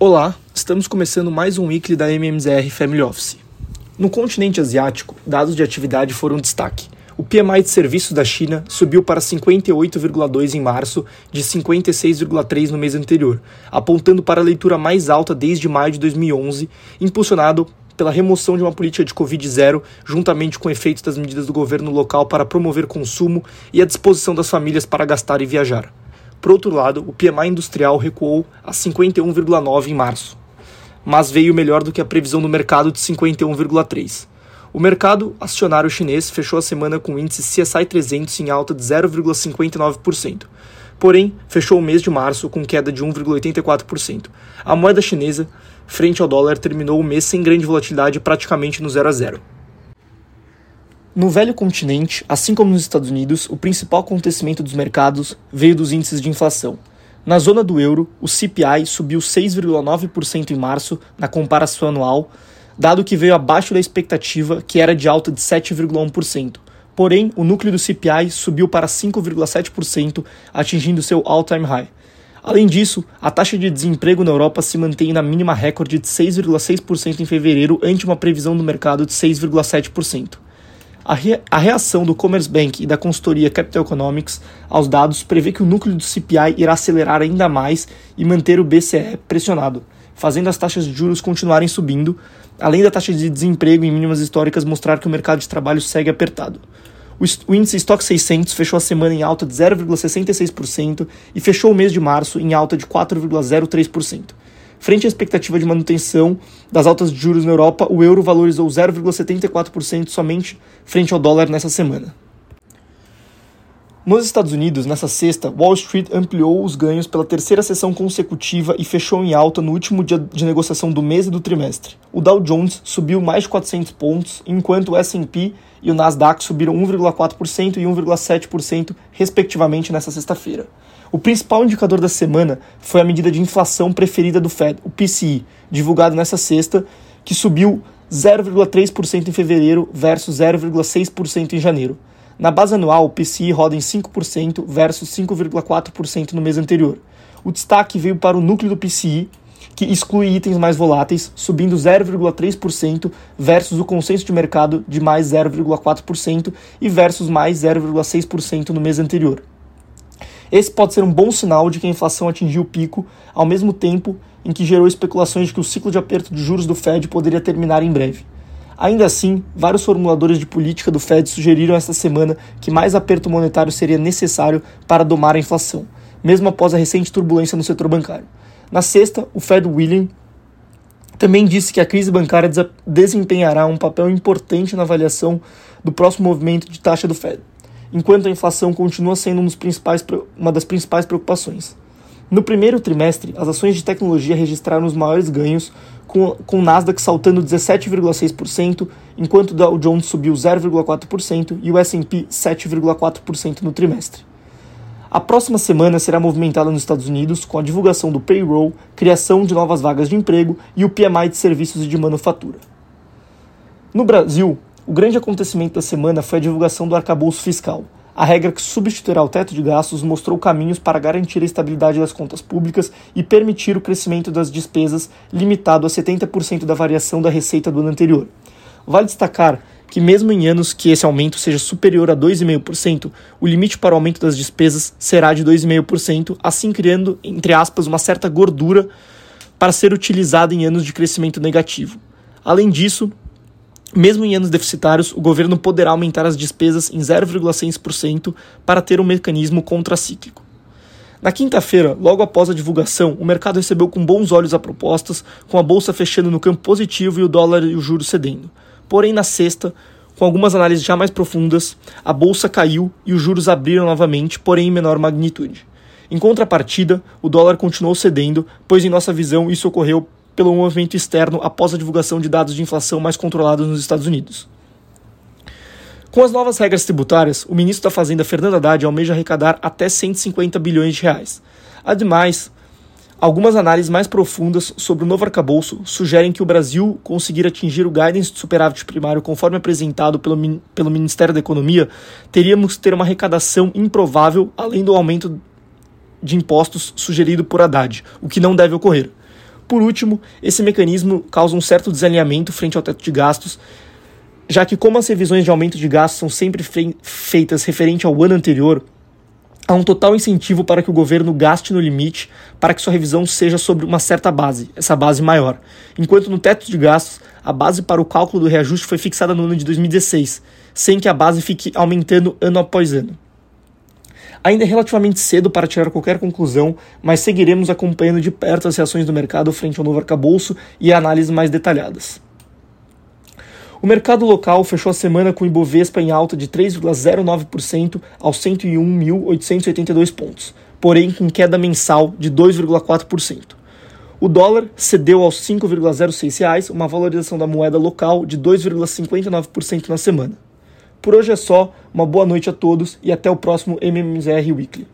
Olá, estamos começando mais um weekly da MMZR Family Office. No continente asiático, dados de atividade foram destaque. O PMI de serviços da China subiu para 58,2 em março, de 56,3 no mês anterior, apontando para a leitura mais alta desde maio de 2011, impulsionado pela remoção de uma política de Covid-0, juntamente com efeitos das medidas do governo local para promover consumo e a disposição das famílias para gastar e viajar. Por outro lado, o PMI industrial recuou a 51,9 em março, mas veio melhor do que a previsão do mercado de 51,3. O mercado acionário chinês fechou a semana com o índice CSI 300 em alta de 0,59%. Porém, fechou o mês de março com queda de 1,84%. A moeda chinesa, frente ao dólar, terminou o mês sem grande volatilidade, praticamente no 0 a 0. No velho continente, assim como nos Estados Unidos, o principal acontecimento dos mercados veio dos índices de inflação. Na zona do euro, o CPI subiu 6,9% em março na comparação anual, dado que veio abaixo da expectativa, que era de alta de 7,1%. Porém, o núcleo do CPI subiu para 5,7%, atingindo seu all-time high. Além disso, a taxa de desemprego na Europa se mantém na mínima recorde de 6,6% em fevereiro, ante uma previsão do mercado de 6,7%. A, re a reação do Commerce Bank e da consultoria Capital Economics aos dados prevê que o núcleo do CPI irá acelerar ainda mais e manter o BCE pressionado, fazendo as taxas de juros continuarem subindo, além da taxa de desemprego em mínimas históricas mostrar que o mercado de trabalho segue apertado. O índice Stock 600 fechou a semana em alta de 0,66% e fechou o mês de março em alta de 4,03%. Frente à expectativa de manutenção das altas de juros na Europa, o euro valorizou 0,74% somente frente ao dólar nessa semana. Nos Estados Unidos, nessa sexta, Wall Street ampliou os ganhos pela terceira sessão consecutiva e fechou em alta no último dia de negociação do mês e do trimestre. O Dow Jones subiu mais de 400 pontos, enquanto o S&P e o Nasdaq subiram 1,4% e 1,7% respectivamente nessa sexta-feira. O principal indicador da semana foi a medida de inflação preferida do Fed, o PCI, divulgado nessa sexta, que subiu 0,3% em fevereiro versus 0,6% em janeiro. Na base anual, o PCI roda em 5% versus 5,4% no mês anterior. O destaque veio para o núcleo do PCI, que exclui itens mais voláteis, subindo 0,3% versus o consenso de mercado de mais 0,4% e versus mais 0,6% no mês anterior. Esse pode ser um bom sinal de que a inflação atingiu o pico, ao mesmo tempo em que gerou especulações de que o ciclo de aperto de juros do Fed poderia terminar em breve. Ainda assim, vários formuladores de política do Fed sugeriram esta semana que mais aperto monetário seria necessário para domar a inflação, mesmo após a recente turbulência no setor bancário. Na sexta, o Fed William também disse que a crise bancária desempenhará um papel importante na avaliação do próximo movimento de taxa do Fed enquanto a inflação continua sendo um uma das principais preocupações. No primeiro trimestre, as ações de tecnologia registraram os maiores ganhos, com, com o Nasdaq saltando 17,6%, enquanto o Dow Jones subiu 0,4% e o S&P 7,4% no trimestre. A próxima semana será movimentada nos Estados Unidos com a divulgação do payroll, criação de novas vagas de emprego e o PMI de serviços e de manufatura. No Brasil, o grande acontecimento da semana foi a divulgação do arcabouço fiscal. A regra que substituirá o teto de gastos mostrou caminhos para garantir a estabilidade das contas públicas e permitir o crescimento das despesas limitado a 70% da variação da receita do ano anterior. Vale destacar que, mesmo em anos que esse aumento seja superior a 2,5%, o limite para o aumento das despesas será de 2,5%, assim criando, entre aspas, uma certa gordura para ser utilizada em anos de crescimento negativo. Além disso, mesmo em anos deficitários, o governo poderá aumentar as despesas em 0,6% para ter um mecanismo contracíclico. Na quinta-feira, logo após a divulgação, o mercado recebeu com bons olhos a propostas, com a bolsa fechando no campo positivo e o dólar e o juro cedendo. Porém, na sexta, com algumas análises já mais profundas, a bolsa caiu e os juros abriram novamente, porém em menor magnitude. Em contrapartida, o dólar continuou cedendo, pois em nossa visão isso ocorreu pelo movimento externo após a divulgação de dados de inflação mais controlados nos Estados Unidos. Com as novas regras tributárias, o ministro da Fazenda Fernando Haddad almeja arrecadar até 150 bilhões de reais. Ademais, algumas análises mais profundas sobre o novo arcabouço sugerem que o Brasil conseguir atingir o guidance de superávit primário conforme apresentado pelo, pelo Ministério da Economia, teríamos que ter uma arrecadação improvável além do aumento de impostos sugerido por Haddad, o que não deve ocorrer. Por último, esse mecanismo causa um certo desalinhamento frente ao teto de gastos, já que como as revisões de aumento de gastos são sempre feitas referente ao ano anterior, há um total incentivo para que o governo gaste no limite para que sua revisão seja sobre uma certa base, essa base maior. Enquanto no teto de gastos, a base para o cálculo do reajuste foi fixada no ano de 2016, sem que a base fique aumentando ano após ano. Ainda é relativamente cedo para tirar qualquer conclusão, mas seguiremos acompanhando de perto as reações do mercado frente ao novo arcabouço e análises mais detalhadas. O mercado local fechou a semana com o Ibovespa em alta de 3,09% aos 101.882 pontos, porém com queda mensal de 2,4%. O dólar cedeu aos R$ 5,06, uma valorização da moeda local de 2,59% na semana. Por hoje é só, uma boa noite a todos e até o próximo MMZR Weekly.